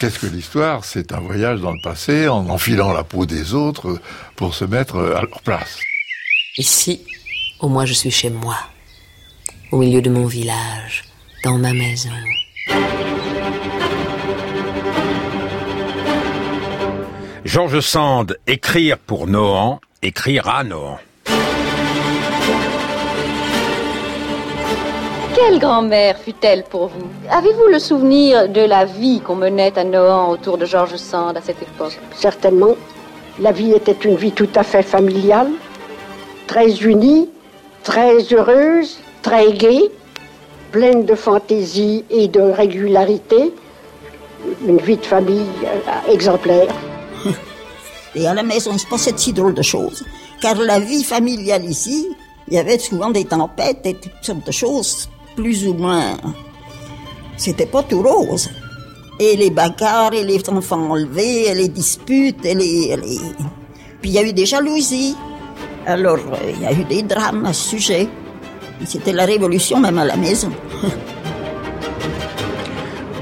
Qu'est-ce que l'histoire? C'est un voyage dans le passé en enfilant la peau des autres pour se mettre à leur place. Ici, au moins je suis chez moi, au milieu de mon village, dans ma maison. Georges Sand, écrire pour Nohant, écrire à Nohant. Quelle grand-mère fut-elle pour vous? Avez-vous le souvenir de la vie qu'on menait à Nohant autour de Georges Sand à cette époque? Certainement. La vie était une vie tout à fait familiale, très unie, très heureuse, très gaie, pleine de fantaisie et de régularité. Une vie de famille euh, exemplaire. Et à la maison, il se passait de si drôles de choses. Car la vie familiale ici, il y avait souvent des tempêtes et toutes sortes de choses plus ou moins. C'était pas tout rose. Et les bagarres, et les enfants enlevés, et les disputes, et les. Puis il y a eu des jalousies. Alors, euh, il y a eu des drames à ce sujet. C'était la révolution même à la maison.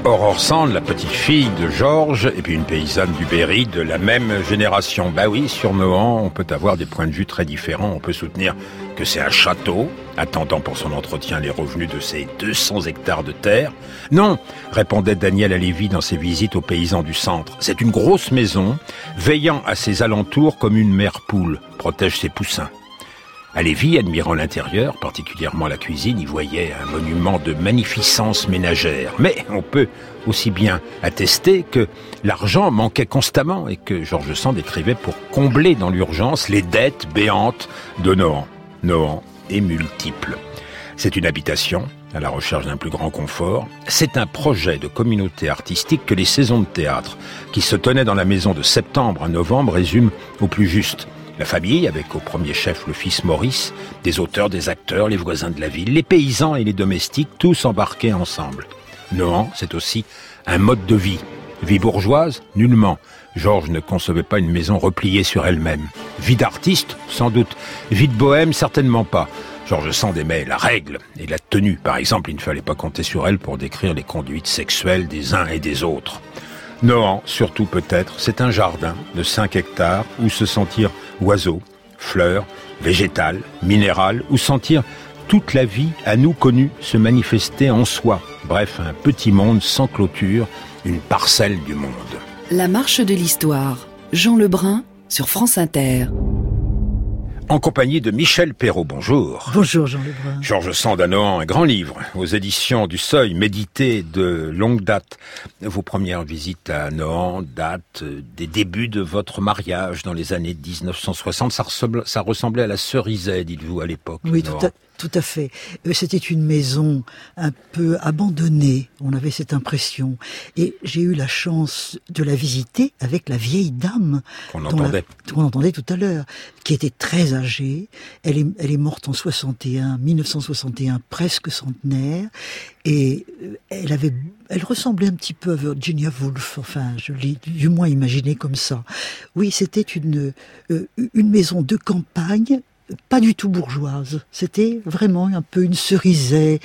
Aurore Sand, la petite fille de Georges, et puis une paysanne du Berry de la même génération. Bah oui, sur Nohant, on peut avoir des points de vue très différents. On peut soutenir que c'est un château, attendant pour son entretien les revenus de ses 200 hectares de terre. Non, répondait Daniel Alévi dans ses visites aux paysans du centre. C'est une grosse maison, veillant à ses alentours comme une mère poule protège ses poussins. À admirant l'intérieur, particulièrement la cuisine, y voyait un monument de magnificence ménagère. Mais on peut aussi bien attester que l'argent manquait constamment et que Georges Sand écrivait pour combler dans l'urgence les dettes béantes de Nohant. Nohant est multiple. C'est une habitation à la recherche d'un plus grand confort. C'est un projet de communauté artistique que les saisons de théâtre qui se tenaient dans la maison de septembre à novembre résument au plus juste. La famille, avec au premier chef le fils Maurice, des auteurs, des acteurs, les voisins de la ville, les paysans et les domestiques, tous embarqués ensemble. Nohant, c'est aussi un mode de vie. Vie bourgeoise Nullement. Georges ne concevait pas une maison repliée sur elle-même. Vie d'artiste Sans doute. Vie de bohème Certainement pas. Georges Sand aimait la règle et la tenue. Par exemple, il ne fallait pas compter sur elle pour décrire les conduites sexuelles des uns et des autres. Nohant, surtout peut-être, c'est un jardin de 5 hectares où se sentir oiseaux, fleurs, végétales, minérales, ou sentir toute la vie à nous connue se manifester en soi. Bref, un petit monde sans clôture, une parcelle du monde. La marche de l'histoire. Jean Lebrun sur France Inter en compagnie de Michel Perrault. Bonjour. Bonjour Jean Lebrun. Georges Sandanoan, un grand livre aux éditions du Seuil, médité de longue date. Vos premières visites à Nohant datent des débuts de votre mariage dans les années 1960. Ça, ressemblait, ça ressemblait à la cerisette, dites-vous, à l'époque. Oui, tout à, tout à fait. Euh, c'était une maison un peu abandonnée, on avait cette impression. Et j'ai eu la chance de la visiter avec la vieille dame qu'on entendait. entendait tout à l'heure, qui était très âgée. Elle est, elle est morte en 61, 1961, presque centenaire. Et euh, elle avait, elle ressemblait un petit peu à Virginia Woolf. Enfin, je l'ai du moins imaginé comme ça. Oui, c'était une, euh, une maison de campagne pas du tout bourgeoise. C'était vraiment un peu une cerisée,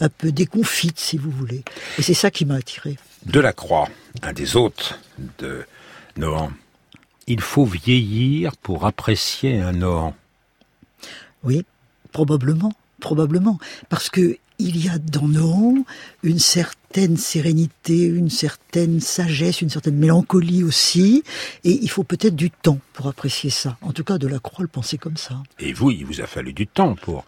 un peu déconfite, si vous voulez. Et c'est ça qui m'a attiré. Delacroix, un des hôtes de Nohant. Il faut vieillir pour apprécier un Nohant. Oui, probablement, probablement. Parce que il y a dans Nohant une certaine sérénité, une certaine sagesse, une certaine mélancolie aussi, et il faut peut-être du temps pour apprécier ça. En tout cas, Delacroix le pensait comme ça. Et vous, il vous a fallu du temps pour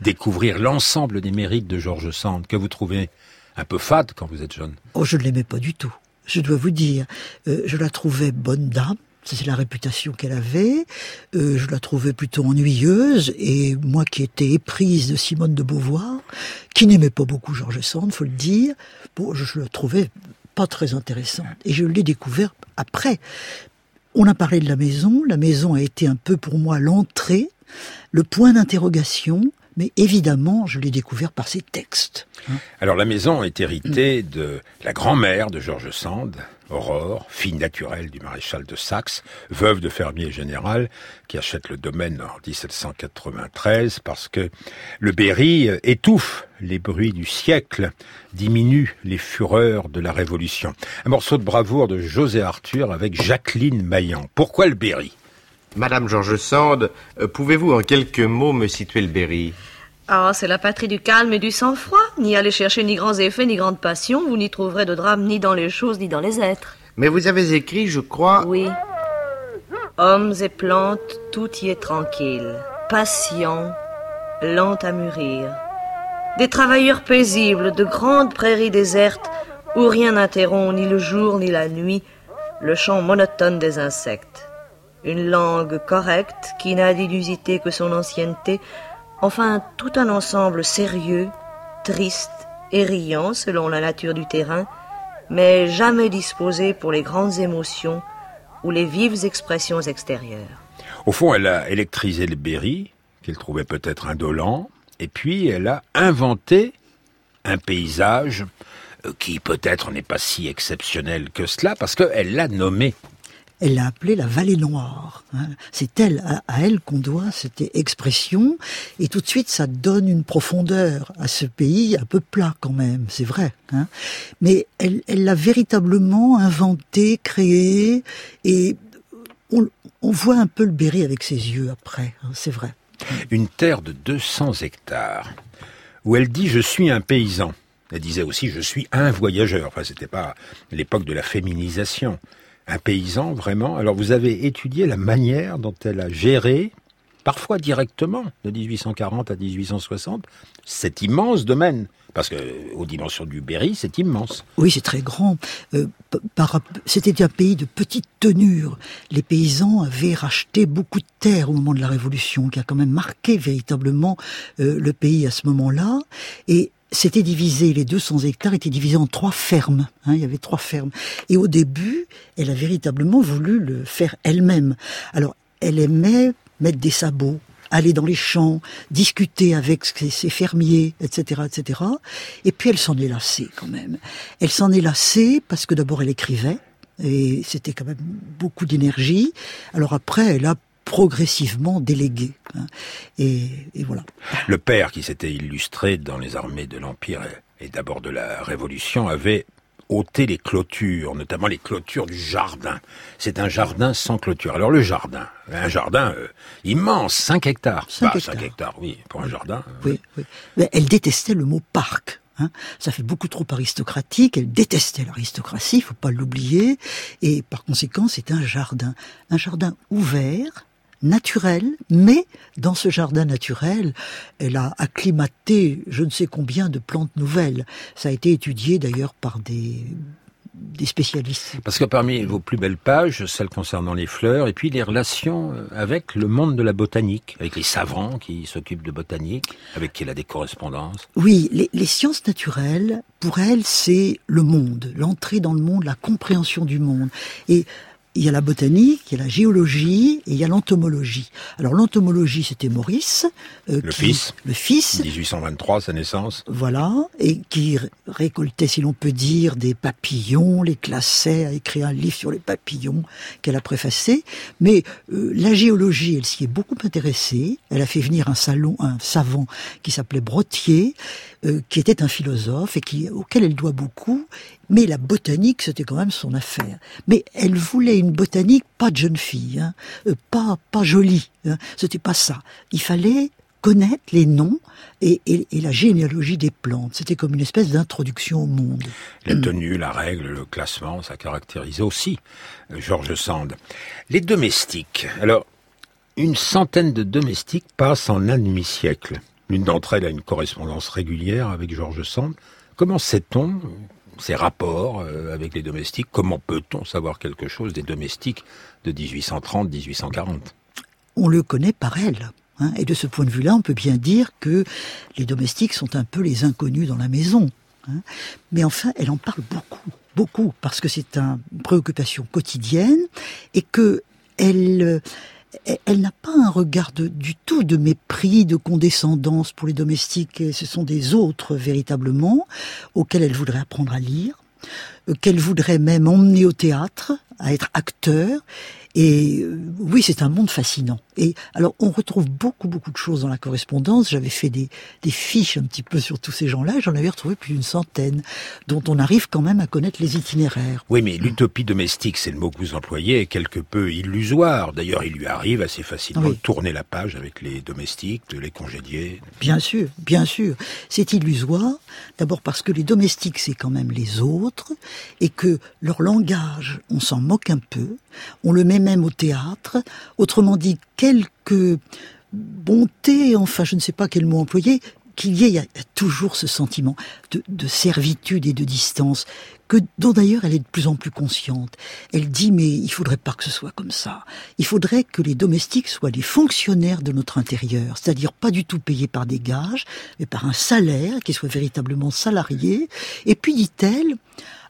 découvrir l'ensemble des mérites de Georges Sand, que vous trouvez un peu fade quand vous êtes jeune. Oh, je ne l'aimais pas du tout. Je dois vous dire, euh, je la trouvais bonne dame, c'est la réputation qu'elle avait. Euh, je la trouvais plutôt ennuyeuse et moi qui étais éprise de Simone de Beauvoir, qui n'aimait pas beaucoup Georges Sand, faut le dire, je, je la trouvais pas très intéressante. Et je l'ai découvert après. On a parlé de la maison. La maison a été un peu pour moi l'entrée, le point d'interrogation, Mais évidemment, je l'ai découvert par ses textes. Hein. Alors la maison est héritée de la grand-mère de Georges Sand, Aurore, fille naturelle du maréchal de Saxe, veuve de fermier général, qui achète le domaine en 1793 parce que le Berry étouffe les bruits du siècle, diminue les fureurs de la Révolution. Un morceau de bravoure de José Arthur avec Jacqueline Maillan. Pourquoi le Berry? Madame Georges Sand, euh, pouvez-vous en quelques mots me situer le Berry? Ah, c'est la patrie du calme et du sang-froid. N'y allez chercher ni grands effets, ni grandes passions. Vous n'y trouverez de drame ni dans les choses, ni dans les êtres. Mais vous avez écrit, je crois. Oui. Hommes et plantes, tout y est tranquille. Patient, lent à mûrir. Des travailleurs paisibles, de grandes prairies désertes, où rien n'interrompt ni le jour ni la nuit le chant monotone des insectes. Une langue correcte qui n'a d'inusité que son ancienneté, Enfin, tout un ensemble sérieux, triste et riant selon la nature du terrain, mais jamais disposé pour les grandes émotions ou les vives expressions extérieures. Au fond, elle a électrisé le Berry, qu'elle trouvait peut-être indolent, et puis elle a inventé un paysage euh, qui peut-être n'est pas si exceptionnel que cela, parce qu'elle l'a nommé elle l'a appelée la vallée noire. Hein. C'est elle, à, elle qu'on doit cette expression, et tout de suite ça donne une profondeur à ce pays un peu plat quand même, c'est vrai. Hein. Mais elle l'a véritablement inventé, créé, et on, voit un peu le Berry avec ses yeux après, hein, c'est vrai. Une terre de 200 hectares, où elle dit je suis un paysan. Elle disait aussi je suis un voyageur. Enfin, c'était pas l'époque de la féminisation un paysan vraiment. Alors vous avez étudié la manière dont elle a géré, parfois directement, de 1840 à 1860, cet immense domaine. Parce que aux dimensions du Berry, c'est immense. Oui, c'est très grand. Euh, c'était un pays de petite tenure. Les paysans avaient racheté beaucoup de terres au moment de la Révolution, qui a quand même marqué véritablement euh, le pays à ce moment-là. Et c'était divisé, les 200 hectares étaient divisés en trois fermes. Hein, il y avait trois fermes. Et au début, elle a véritablement voulu le faire elle-même. Alors, elle aimait mettre des sabots, aller dans les champs, discuter avec ses, fermiers, etc., etc. Et puis elle s'en est lassée quand même. Elle s'en est lassée parce que d'abord elle écrivait et c'était quand même beaucoup d'énergie. Alors après, elle a progressivement délégué. Hein. Et, voilà. Le père, qui s'était illustré dans les armées de l'Empire et, d'abord de la Révolution, avait ôté les clôtures, notamment les clôtures du jardin. C'est un jardin sans clôture. Alors le jardin, un jardin euh, immense, 5 hectares. 5 bah, hectares. oui, pour un jardin. Oui, oui. Mais elle détestait le mot parc. Hein. Ça fait beaucoup trop aristocratique. Elle détestait l'aristocratie, il faut pas l'oublier. Et par conséquent, c'est un jardin, un jardin ouvert, naturel, mais dans ce jardin naturel, elle a acclimaté je ne sais combien de plantes nouvelles. Ça a été étudié d'ailleurs par des des spécialistes. Parce que parmi vos plus belles pages, celles concernant les fleurs, et puis les relations euh, avec le monde de la botanique, avec les savants qui s'occupent de botanique, avec qui elle a des correspondances. Oui, les, les sciences naturelles, pour elle, c'est le monde, l'entrée dans le monde, la compréhension du monde. Et il y a la botanique, il y a la géologie et il y a l'entomologie. Alors l'entomologie, c'était Maurice. Euh, le fils. Le fils. 1823, sa naissance. Voilà, et qui récoltait, si l'on peut dire, des papillons, les classait, a écrit un livre sur les papillons qu'elle a préfacé. Mais euh, la géologie, elle s'y est beaucoup intéressée. Elle a fait venir un salon, un savant qui s'appelait Brottier, euh, qui était un philosophe et auquel elle doit beaucoup. Mais la botanique, c'était quand même son affaire. Mais elle voulait une botanique pas de jeune fille, hein, euh, pas pas jolie. Hein, c'était pas ça. Il fallait connaître les noms et, et, et la généalogie des plantes. C'était comme une espèce d'introduction au monde. La tenue, la règle, le classement, ça caractérisait aussi euh, Georges Sand. Les domestiques. Alors, une centaine de domestiques passent en un demi-siècle. L'une d'entre elles a une correspondance régulière avec Georges Sand. Comment sait-on ces rapports euh, avec les domestiques? Comment peut-on savoir quelque chose des domestiques de 1830-1840 On le connaît par elle. Hein, et de ce point de vue-là, on peut bien dire que les domestiques sont un peu les inconnus dans la maison. Hein. Mais enfin, elle en parle beaucoup, beaucoup, parce que c'est une préoccupation quotidienne et que elle, elle n'a pas un regard du tout de mépris, de condescendance pour les domestiques. Et ce sont des autres véritablement auxquels elle voudrait apprendre à lire, euh, qu'elle voudrait même emmener au théâtre, à être acteur. Et euh, oui, c'est un monde fascinant. Et alors, on retrouve beaucoup, beaucoup de choses dans la correspondance. J'avais fait des, des fiches un petit peu sur tous ces gens-là. J'en avais retrouvé plus d'une centaine, dont on arrive quand même à connaître les itinéraires. Oui, mais l'utopie domestique, c'est le mot que vous employez, est quelque peu illusoire. D'ailleurs, il lui arrive assez facilement de tourner la page avec les domestiques, de les congédier. Bien sûr, bien sûr. C'est illusoire. D'abord parce que les domestiques, c'est quand même les autres, et que leur langage, on s'en moque un peu. On le met même au théâtre. Autrement dit, quelque bonté, enfin je ne sais pas quel mot employer, qu'il y ait, toujours ce sentiment de, servitude et de distance, que dont d'ailleurs elle est de plus en plus consciente. Elle dit mais il faudrait pas que ce soit comme ça. Il faudrait que les domestiques soient les fonctionnaires de notre intérieur, c'est-à-dire pas du tout payés par des gages, mais par un salaire, qui soit véritablement salarié. Et puis dit-elle,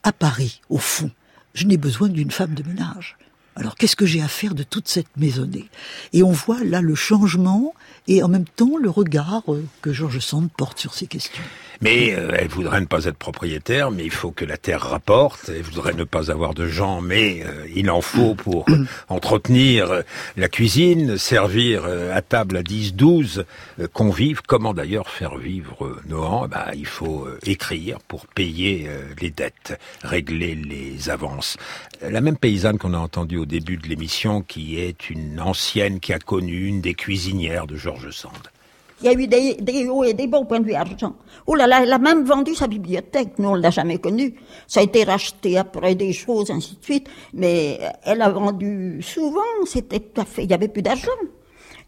à Paris, au fond, je n'ai besoin d'une femme de ménage. Alors qu'est-ce que j'ai à faire de toute cette maisonnée? Et on voit là le changement et en même temps le regard euh, que Georges Sand porte sur ces questions. Mais euh, elle voudrait ne pas être propriétaire, mais il faut que la terre rapporte. Elle voudrait ne pas avoir de gens, mais euh, il en faut pour entretenir la cuisine, servir à table à 10, 12 convives. Comment d'ailleurs faire vivre Nohant bah, Il faut écrire pour payer les dettes, régler les avances. La même paysanne qu'on a entendue au début de l'émission, qui est une ancienne qui a connu une des cuisinières de Georges Sand. Il y a eu des, hauts et des bas au point de vue argent. Oh là là, elle a même vendu sa bibliothèque. Nous, on l'a jamais connue. Ça a été racheté après des choses, ainsi de suite. Mais elle a vendu souvent. C'était tout à fait, il y avait plus d'argent.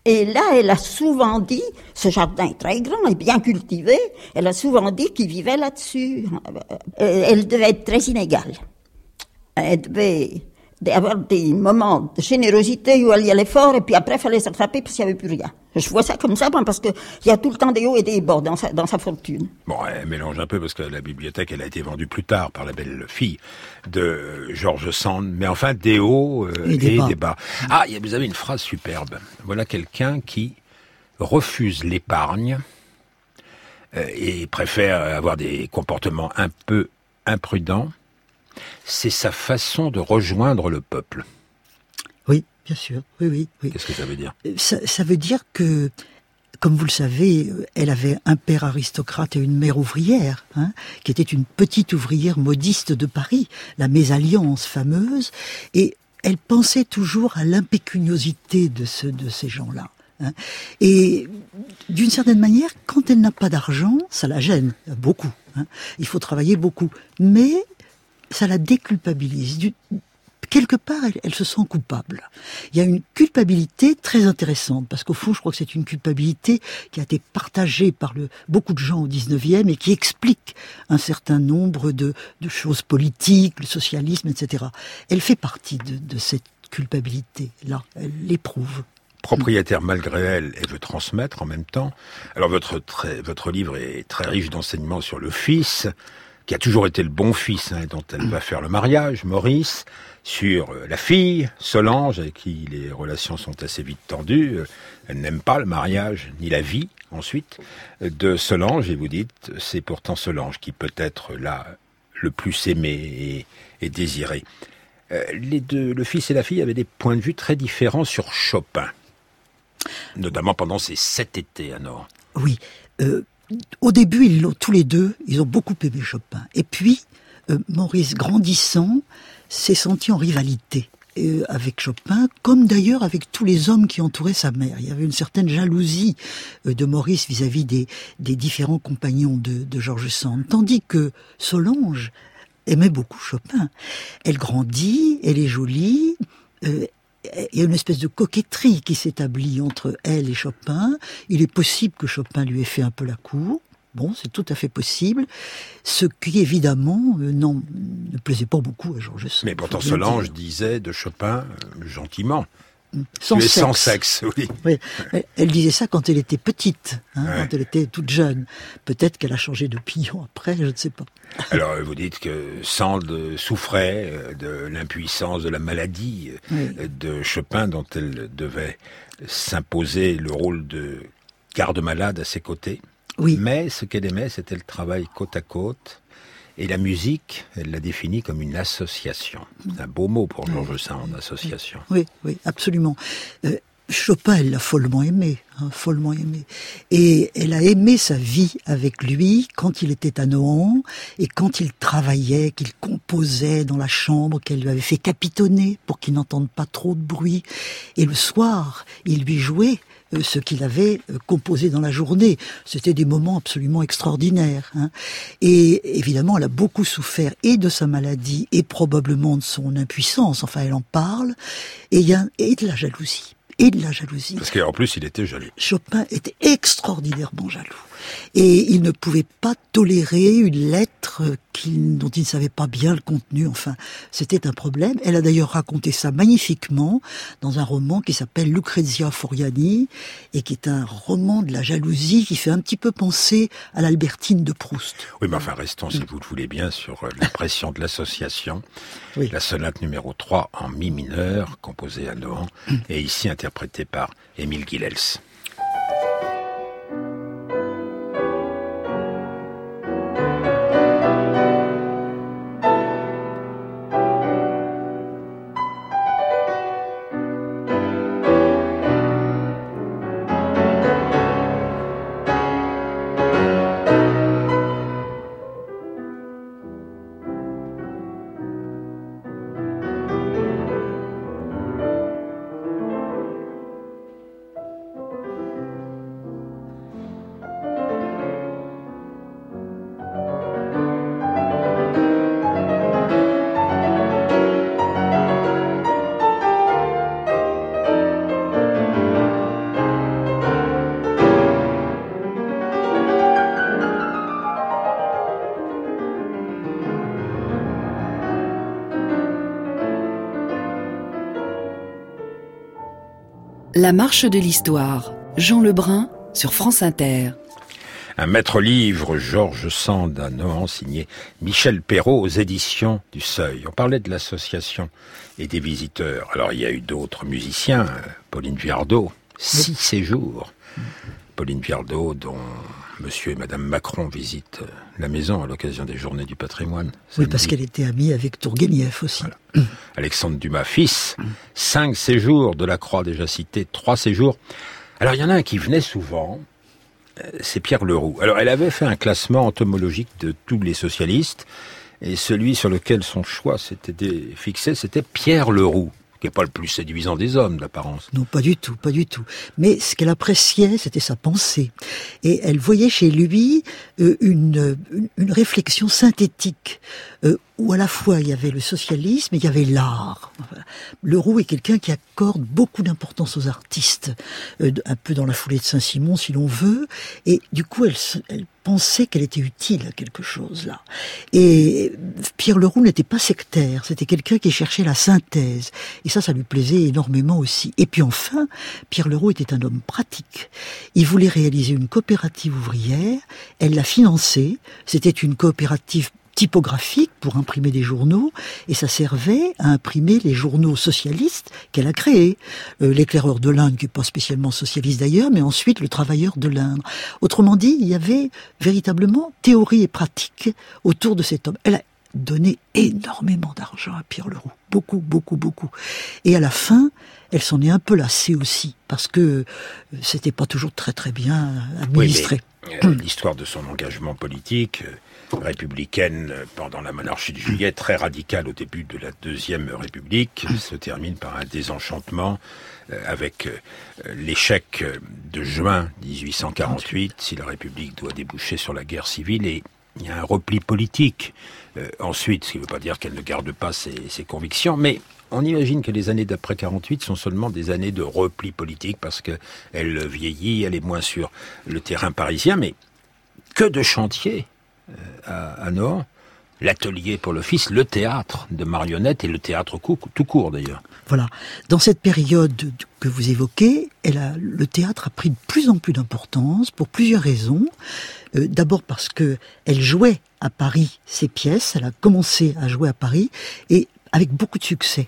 Et là, elle a souvent dit, ce jardin est très grand et bien cultivé, elle a souvent dit qu'il vivait là-dessus. Euh, elle devait être très inégale. Elle devait avoir des moments de générosité où elle y allait fort et puis après il fallait s'attraper parce qu'il n'y avait plus rien. Je vois ça comme ça parce qu'il y a tout le temps des hauts et des bas dans sa, dans sa fortune. Bon, elle mélange un peu parce que la bibliothèque elle a été vendue plus tard par la belle fille de Georges Sand, mais enfin des hauts euh, et, des, bas. Ah, vous avez une phrase superbe. Voilà quelqu'un qui refuse l'épargne euh, et préfère avoir des comportements un peu imprudents c'est sa façon de rejoindre le peuple. Oui, bien sûr. Oui, oui, Qu'est-ce que ça veut dire? Euh, ça, veut dire que, comme vous le savez, euh, elle avait un père aristocrate et une mère ouvrière, hein, qui était une petite ouvrière modiste de Paris, la mésalliance fameuse, et elle pensait toujours à l'impécuniosité de, ce, de ces gens-là. Hein. Et d'une certaine manière, quand elle n'a pas d'argent, ça la gêne beaucoup. Hein. Il faut travailler beaucoup. Mais ça la déculpabilise. Quelque part, elle, se sent coupable. Il y a une culpabilité très intéressante, parce qu'au fond, je crois que c'est une culpabilité qui a été partagée par beaucoup de gens au 19e et qui explique un certain nombre de, choses politiques, le socialisme, etc. Elle fait partie de, cette culpabilité-là, elle l'éprouve propriétaire malgré elle et veut transmettre en même temps. Alors votre livre est très riche d'enseignements sur le fils, qui a toujours été le bon fils hein, dont elle va faire le mariage, Maurice, sur euh, la fille, Solange, avec qui les relations sont assez vite tendues. Euh, elle n'aime pas le mariage, ni la vie, ensuite, de Solange, et vous dites, c'est pourtant Solange qui peut être là le plus aimé et, désiré. Euh, les deux, le fils et la fille avaient des points de vue très différents sur Chopin, notamment pendant ces sept étés à Nord. Oui, au début, ils l'ont tous les deux, ils ont beaucoup aimé Chopin. Et puis, euh, Maurice, grandissant, s'est senti en rivalité euh, avec Chopin, comme d'ailleurs avec tous les hommes qui entouraient sa mère. Il y avait une certaine jalousie euh, de Maurice vis-à-vis des, différents compagnons de, de Georges Sand, tandis que Solange aimait beaucoup Chopin. Elle grandit, elle est jolie, il y a une espèce de coquetterie qui s'établit entre elle et Chopin. Il est possible que Chopin lui ait fait un peu la cour. Bon, c'est tout à fait possible. Ce qui, évidemment, euh, non, ne plaisait pas beaucoup à Georges Sand. Mais pourtant, Solange disait de Chopin, euh, gentiment, Sans tu es sexe. sans sexe, oui. Oui, elle- disait ça quand elle était petite, hein, Ouais. quand elle était toute jeune. Peut-être qu'elle a changé d'opinion après, je ne sais pas. Alors, vous dites que Sand souffrait euh, de l'impuissance, de la maladie euh, Oui. de Chopin, dont elle devait s'imposer le rôle de garde-malade à ses côtés. Oui. Mais ce qu'elle aimait, c'était le travail côte à côte. Et la musique, elle l'a définie comme une association. C'est un beau mot pour Georges Sand, association. Oui, oui, absolument. Euh, Chopin, elle l'a follement aimé, hein, follement aimé. Et elle a aimé sa vie avec lui quand il était à Nohant et quand il travaillait, qu'il composait dans la chambre qu'elle lui avait fait capitonner pour qu'il n'entende pas trop de bruit. Et le soir, il lui jouait ce qu'il avait euh, composé dans la journée. C'était des moments absolument extraordinaires. hein. Et évidemment, elle a beaucoup souffert et de sa maladie et probablement de son impuissance. Enfin, elle en parle. Et y a et de la jalousie. Et de la jalousie. Parce qu'en plus, il était jaloux. Chopin était extraordinairement jaloux. Et il ne pouvait pas tolérer une lettre qu'il- dont il ne savait pas bien le contenu. Enfin, c'était un problème. Elle a d'ailleurs raconté ça magnifiquement dans un roman qui s'appelle Lucrezia Foriani et qui est un roman de la jalousie qui fait un petit peu penser à l'Albertine de Proust. Oui, mais enfin, restons, si vous le voulez bien, sur euh, l'impression de l'association. Oui. La sonate numéro 3 en mi mineur, composée à Nohant, et ici interprétée par Émile Guilels. La marche de l'histoire. Jean Lebrun sur France Inter. Un maître livre, Georges Sand, à Nohant, signé Michel Perrault aux éditions du Seuil. On parlait de l'association et des visiteurs. Alors, il y a eu d'autres musiciens. Pauline Viardot, six séjours. Pauline Viardot, dont monsieur et madame Macron visitent la maison à l'occasion des journées du patrimoine. Oui, parce qu'elle était amie avec Tourguenieff aussi. Alexandre Dumas, fils. Cinq séjours de la Croix déjà cité, trois séjours. Alors il y en a un qui venait souvent, euh, c'est Pierre Leroux. Alors elle avait fait un classement entomologique de tous les socialistes, et celui sur lequel son choix s'était fixé, c'était Pierre Leroux, qui n'est pas le plus séduisant des hommes d'apparence. Non, pas du tout, pas du tout. Mais ce qu'elle appréciait, c'était sa pensée. Et elle voyait chez lui une, une, réflexion synthétique, euh, où à la fois il y avait le socialisme et il y avait l'art. Leroux est quelqu'un qui accorde beaucoup d'importance aux artistes, euh, un peu dans la foulée de Saint-Simon, si l'on veut. Et du coup, elle pensait qu'elle était utile à quelque chose là. Et Pierre Leroux n'était pas sectaire, c'était quelqu'un qui cherchait la synthèse. Et ça, ça lui plaisait énormément aussi. Et puis enfin, Pierre Leroux était un homme pratique. Il voulait réaliser une coopérative ouvrière, elle l'a c'était une coopérative typographique pour imprimer des journaux et ça servait à imprimer les journaux socialistes qu'elle a créés. Euh, L'éclaireur de l'Inde, qui n'est pas spécialement socialiste d'ailleurs, mais ensuite le travailleur de l'Inde. Autrement dit, il y avait véritablement théorie et pratique autour de cet homme. Elle a donné énormément d'argent à Pierre Leroux. Beaucoup, beaucoup, beaucoup. Et à la fin, elle s'en est un peu lassée aussi, parce que euh, c'était pas toujours très très bien administré. Oui, L'histoire de son engagement politique, euh, républicaine euh, pendant la monarchie de juillet, très radicale au début de la deuxième République, se termine par un désenchantement euh, avec euh, l'échec euh, de juin 1848, si la République doit déboucher sur la guerre civile, et il y a un repli politique. Euh, ensuite, ce qui ne veut pas dire qu'elle ne garde pas ses, ses convictions, mais on imagine que les années d'après 48 sont seulement des années de repli politique parce que elle vieillit, elle est moins sur le terrain parisien, mais que de chantiers euh, à, à Nord. l'atelier pour le fils, le théâtre de marionnettes et le théâtre tout court d'ailleurs. Voilà. Dans cette période que vous évoquez, elle a, le théâtre a pris de plus en plus d'importance pour plusieurs raisons. Euh, d'abord parce que elle jouait à Paris ses pièces, elle a commencé à jouer à Paris et avec beaucoup de succès.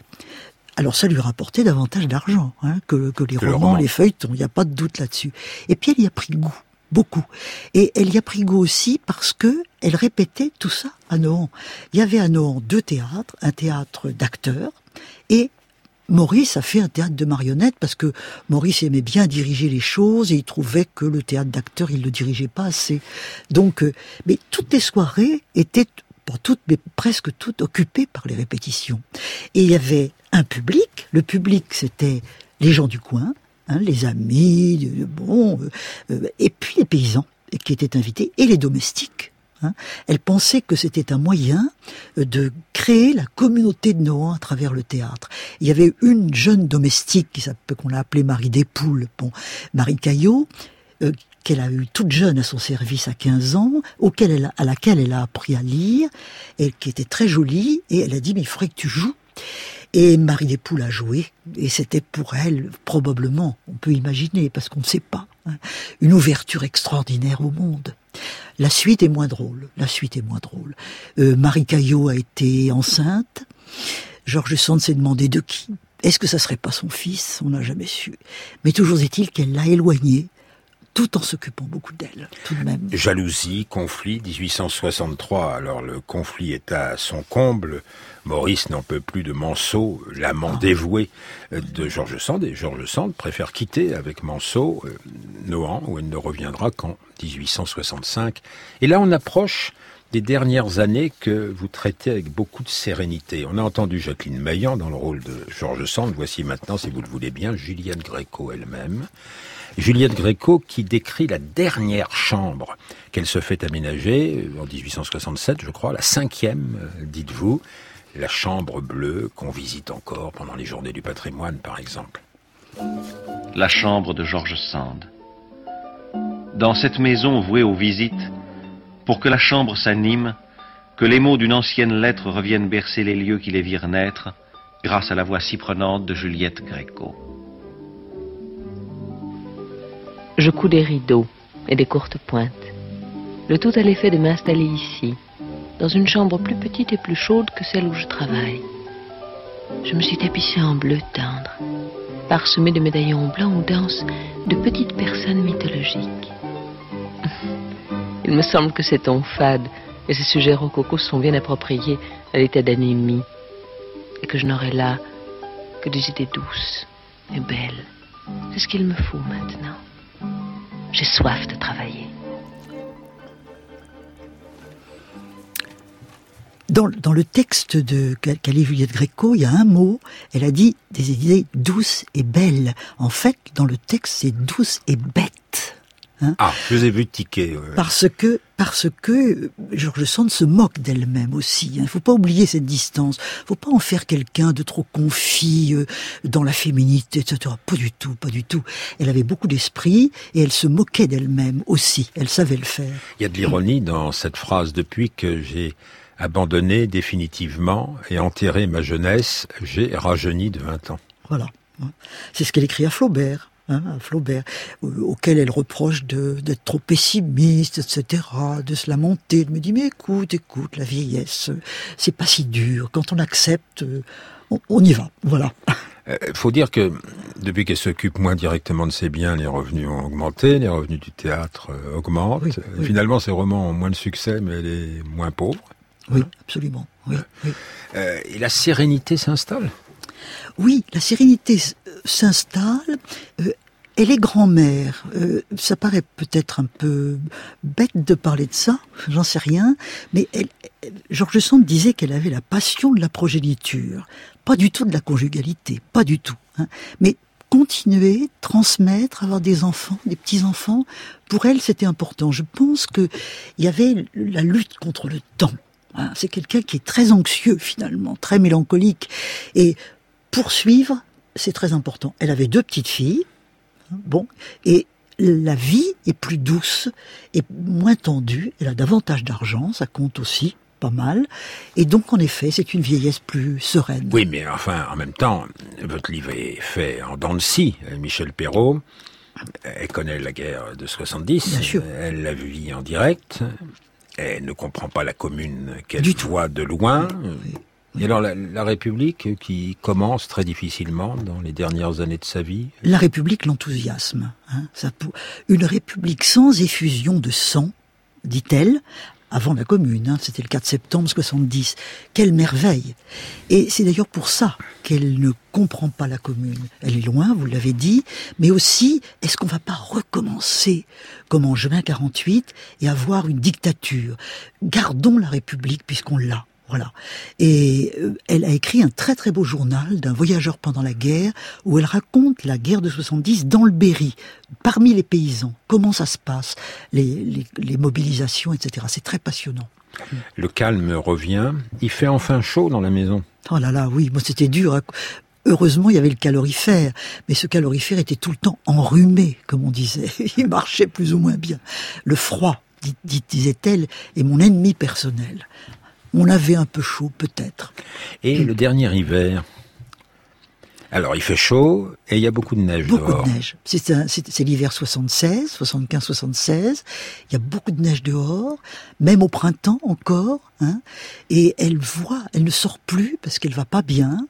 Alors ça lui rapportait davantage d'argent hein, que, que, les romans, les feuilletons, il n'y a pas de doute là-dessus. Et puis elle y a pris goût, beaucoup. Et elle y a pris goût aussi parce que elle répétait tout ça à Nohant. Il y avait à Nohant deux théâtres, un théâtre d'acteurs et Maurice a fait un théâtre de marionnettes parce que Maurice aimait bien diriger les choses et il trouvait que le théâtre d'acteurs, il le dirigeait pas assez. Donc, euh, mais toutes les soirées étaient, toutes, mais presque toutes, occupées par les répétitions. Et il y avait un public. Le public, c'était les gens du coin, hein, les amis, bon, euh, euh, et puis les paysans qui étaient invités et les domestiques. Hein. Elle pensait que c'était un moyen euh, de créer la communauté de Nohant à travers le théâtre. Il y avait une jeune domestique qu'on a appelée Marie Despoules, bon, Marie Caillot, qu'elle a eu toute jeune à son service à 15 ans, auquel elle, à laquelle elle a appris à lire, et qui était très jolie, et elle a dit, mais il faudrait que tu joues. Et Marie Despoules a joué, et c'était pour elle, probablement, on peut imaginer, parce qu'on ne sait pas, hein, une ouverture extraordinaire au monde. La suite est moins drôle. La suite est moins drôle. Euh, Marie Caillot a été enceinte. Georges Sand s'est demandé de qui. Est-ce que ça serait pas son fils? On n'a jamais su. Mais toujours est-il qu'elle l'a éloigné tout en s'occupant beaucoup d'elle, tout de même. Jalousie, conflit, 1863. Alors le conflit est à son comble. Maurice n'en peut plus de Manceau, l'amant ah. dévoué de Georges Sand, et Georges Sand préfère quitter avec Manceau euh, Nohant, où elle ne reviendra qu'en 1865. Et là, on approche des dernières années que vous traitez avec beaucoup de sérénité. On a entendu Jacqueline Maillan dans le rôle de Georges Sand. Voici maintenant, si vous le voulez bien, Juliette Gréco elle-même. Juliette Gréco qui décrit la dernière chambre qu'elle se fait aménager euh, en 1867, je crois, la cinquième, euh, dites-vous, la chambre bleue qu'on visite encore pendant les journées du patrimoine, par exemple. La chambre de Georges Sand. Dans cette maison vouée aux visites, pour que la chambre s'anime, que les mots d'une ancienne lettre reviennent bercer les lieux qui les virent naître, grâce à la voix si prenante de Juliette Gréco. Je couds des rideaux et des courtes pointes. Le tout a l'effet de m'installer ici, dans une chambre plus petite et plus chaude que celle où je travaille. Je me suis tapissée en bleu tendre, parsemée de médaillons blancs où dansent de petites personnes mythologiques. Il me semble que ces tons fades et ces sujets rococo sont bien appropriés à l'état d'anémie, et que je n'aurai là que des idées douces et belles. C'est ce qu'il me faut maintenant. J'ai soif de travailler. Dans, le texte de Calais Juliette Gréco, il y a un mot, elle a dit des idées douces et belles. En fait, dans le texte, c'est douce et bête. Hein ah, je vous ai vu tiquer. Parce que, parce que Georges Sand se moque d'elle-même aussi. Il hein. ne faut pas oublier cette distance. Il ne faut pas en faire quelqu'un de trop confit euh, dans la féminité, etc. Pas du tout, pas du tout. Elle avait beaucoup d'esprit et elle se moquait d'elle-même aussi. Elle savait le faire. Il y a de l'ironie dans cette phrase. Depuis que j'ai abandonné définitivement et enterré ma jeunesse, j'ai rajeuni de 20 ans. Voilà. C'est ce qu'elle écrit à Flaubert. Hein, Flaubert, auquel elle reproche d'être trop pessimiste, etc., de se lamenter. Elle me dit, mais écoute, écoute, la vieillesse, c'est pas si dur. Quand on accepte, on, y va. Voilà. Il euh, faut dire que depuis qu'elle s'occupe moins directement de ses biens, les revenus ont augmenté, les revenus du théâtre euh, augmentent. Finalement, ses romans ont moins de succès, mais elle est moins pauvre. Oui, absolument. Oui, euh, et la sérénité s'installe oui, la sérénité s'installe. Euh, elle est grand-mère. Euh, ça paraît peut-être un peu bête de parler de ça, j'en sais rien, mais elle, Georges Sand disait qu'elle avait la passion de la progéniture, pas du tout de la conjugalité, pas du tout. Hein. Mais continuer, transmettre, avoir des enfants, des petits-enfants, pour elle c'était important. Je pense qu'il y avait la lutte contre le temps. Hein. C'est quelqu'un qui est très anxieux finalement, très mélancolique. Et poursuivre, c'est très important. Elle avait deux petites filles, hein, bon, et la vie est plus douce et moins tendue. Elle a davantage d'argent, ça compte aussi. pas mal. Et donc, en effet, c'est une vieillesse plus sereine. Oui, mais enfin, en même temps, votre livre est fait en dents de scie. Michel Perrault, elle connaît la guerre de 70. Bien sûr. Elle l'a vue en direct. Elle ne comprend pas la commune qu'elle voit de loin. Et alors la, la, République qui commence très difficilement dans les dernières années de sa vie? La République l'enthousiasme. Hein, une République sans effusion de sang, dit-elle, avant la Commune, hein, c'était le 4 septembre 70. Quelle merveille Et c'est d'ailleurs pour ça qu'elle ne comprend pas la Commune. Elle est loin, vous l'avez dit, mais aussi, est-ce qu'on va pas recommencer comme en juin 48 et avoir une dictature? Gardons la République puisqu'on l'a. Voilà. Et euh, elle a écrit un très très beau journal d'un voyageur pendant la guerre où elle raconte la guerre de 70 dans le Berry, parmi les paysans. Comment ça se passe, les, les, mobilisations, etc. C'est très passionnant. Le calme revient. Il fait enfin chaud dans la maison. Oh là là, oui, moi c'était dur. Hein. Heureusement, il y avait le calorifère, mais ce calorifère était tout le temps enrhumé, comme on disait. Il marchait plus ou moins bien. Le froid, disait-elle, est mon ennemi personnel on avait un peu chaud peut-être. Et le dernier hiver alors, il fait chaud et il y a beaucoup de neige beaucoup de neige. C'est l'hiver 76, 75, 76. Il y a beaucoup de neige dehors, même au printemps encore. Hein, et elle voit, elle ne sort plus parce qu'elle va pas bien.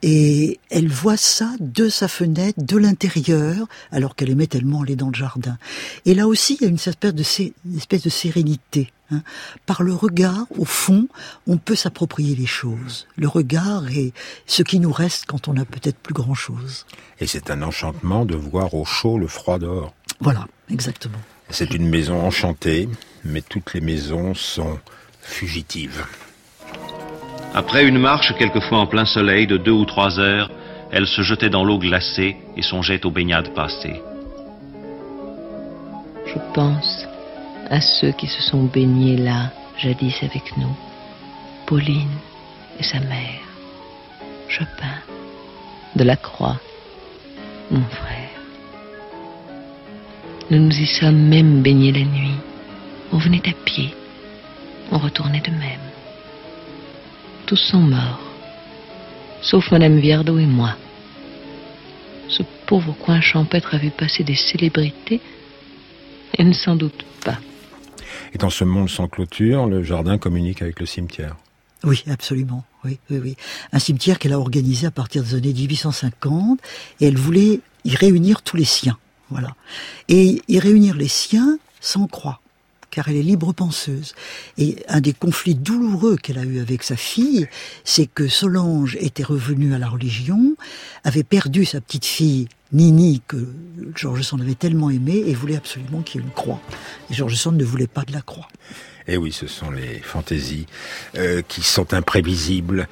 Et elle voit ça de sa fenêtre, de l'intérieur, alors qu'elle aimait tellement aller dans le jardin. Et là aussi, il y a une espèce de, une espèce de sérénité. Hein. Par le regard, au fond, on peut s'approprier les choses. Le regard est ce qui nous reste quand on n'a peut-être plus grand-chose. Et c'est un enchantement de voir au chaud le froid dehors. Voilà, exactement. C'est une maison enchantée, mais toutes les maisons sont fugitives. Après une marche, quelquefois en plein soleil, de deux ou trois heures, elle se jetait dans l'eau glacée et songeait aux baignades passées. Je pense à ceux qui se sont baignés là, jadis avec nous. Pauline et sa mère. Chopin, Delacroix, mon frère. Nous nous y sommes même baignés la nuit. On venait à pied. On retournait de même. Tous sont morts, sauf Madame Viardot et moi. Ce pauvre coin champêtre a vu passer des célébrités et ne s'en doute pas. Et dans ce monde sans clôture, le jardin communique avec le cimetière. Oui, absolument. Oui, oui, oui. Un cimetière qu'elle a organisé à partir des années 1850 et elle voulait y réunir tous les siens. Voilà. Et y réunir les siens sans croix car elle est libre penseuse. Et un des conflits douloureux qu'elle a eu avec sa fille, c'est que Solange était revenue à la religion, avait perdu sa petite fille Nini que Georges Sand avait tellement aimé et voulait absolument qu'il y ait une croix. Et Georges Sand ne voulait pas de la croix. Et eh oui, ce sont les fantaisies euh, qui sont imprévisibles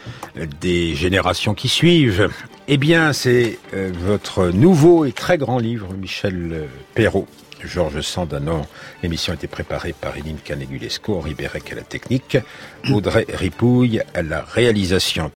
des générations qui suivent. Eh bien, c'est euh, votre nouveau et très grand livre, Michel Perrault, Georges Sandanon. L'émission a été préparée par Eline Canegulesco, Henri Bérec à la technique, Audrey Ripouille à la réalisation.